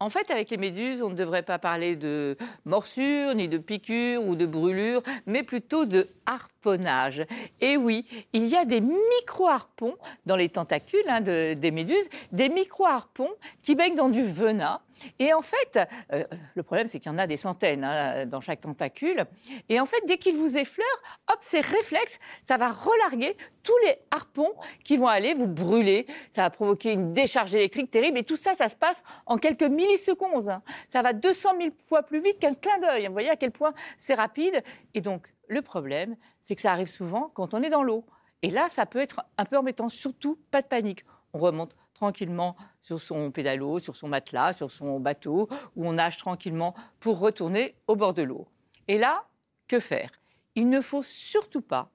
En fait, avec les méduses, on ne devrait pas parler de morsure, ni de piqûre ou de brûlure, mais plutôt de harponnage. Et oui, il y a des micro-harpons dans les tentacules hein, de- des méduses, des micro-harpons qui baignent dans du venin. Et en fait, euh, le problème, c'est qu'il y en a des centaines hein, dans chaque tentacule. Et en fait, dès qu'ils vous effleurent, hop, c'est réflexe, ça va relarguer tous les harpons qui vont aller vous brûler. Ça va provoquer une décharge électrique terrible. Et tout ça, ça se passe en quelques millisecondes. hein. Ça va 200 000 fois plus vite qu'un clin d'œil. Vous voyez à quel point c'est rapide. Et donc, le problème, c'est que ça arrive souvent quand on est dans l'eau. Et là, ça peut être un peu embêtant. Surtout, pas de panique. On remonte tranquillement sur son pédalo, sur son matelas, sur son bateau, où on nage tranquillement pour retourner au bord de l'eau. Et là, que faire? Il ne faut surtout pas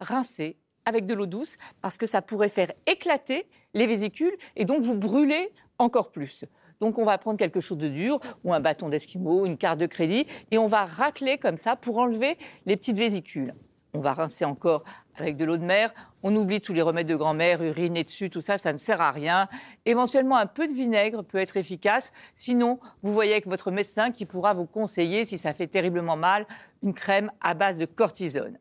rincer avec de l'eau douce parce que ça pourrait faire éclater les vésicules et donc vous brûler encore plus. Donc on va prendre quelque chose de dur ou un bâton d'esquimau, une carte de crédit et on va racler comme ça pour enlever les petites vésicules. On va rincer encore avec de l'eau de mer. On oublie tous les remèdes de grand-mère, uriner dessus, tout ça, ça ne sert à rien. Éventuellement, un peu de vinaigre peut être efficace. Sinon, vous voyez avec votre médecin qui pourra vous conseiller, si ça fait terriblement mal, une crème à base de cortisone.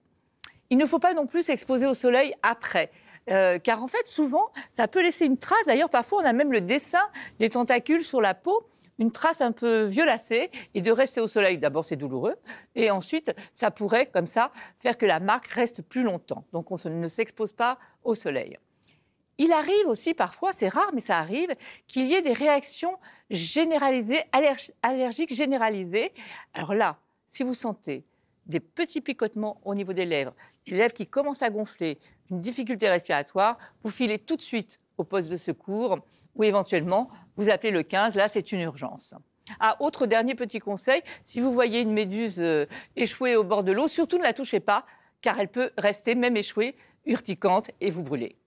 Il ne faut pas non plus s'exposer au soleil après. euh, car en fait, souvent, ça peut laisser une trace. D'ailleurs, parfois, on a même le dessin des tentacules sur la peau, une trace un peu violacée. Et de rester au soleil, d'abord, c'est douloureux. Et ensuite, ça pourrait, comme ça, faire que la marque reste plus longtemps. Donc, on ne s'expose pas au soleil. Il arrive aussi parfois, c'est rare, mais ça arrive, qu'il y ait des réactions généralisées, allerg- allergiques généralisées. Alors là, si vous sentez des petits picotements au niveau des lèvres, les lèvres qui commencent à gonfler, une difficulté respiratoire, vous filez tout de suite au poste de secours ou éventuellement vous appelez le 15, là c'est une urgence. Ah, autre dernier petit conseil, si vous voyez une méduse euh, échouée au bord de l'eau, surtout ne la touchez pas, car elle peut rester, même échouée, urticante et vous brûler.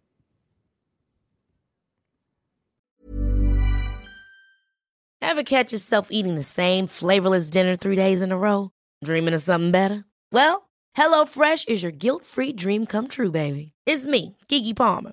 Ever catch yourself eating the same flavorless dinner three days in a row? Dreaming of something better? Well, HelloFresh is your guilt-free dream come true, baby. It's me, Kiki Palmer.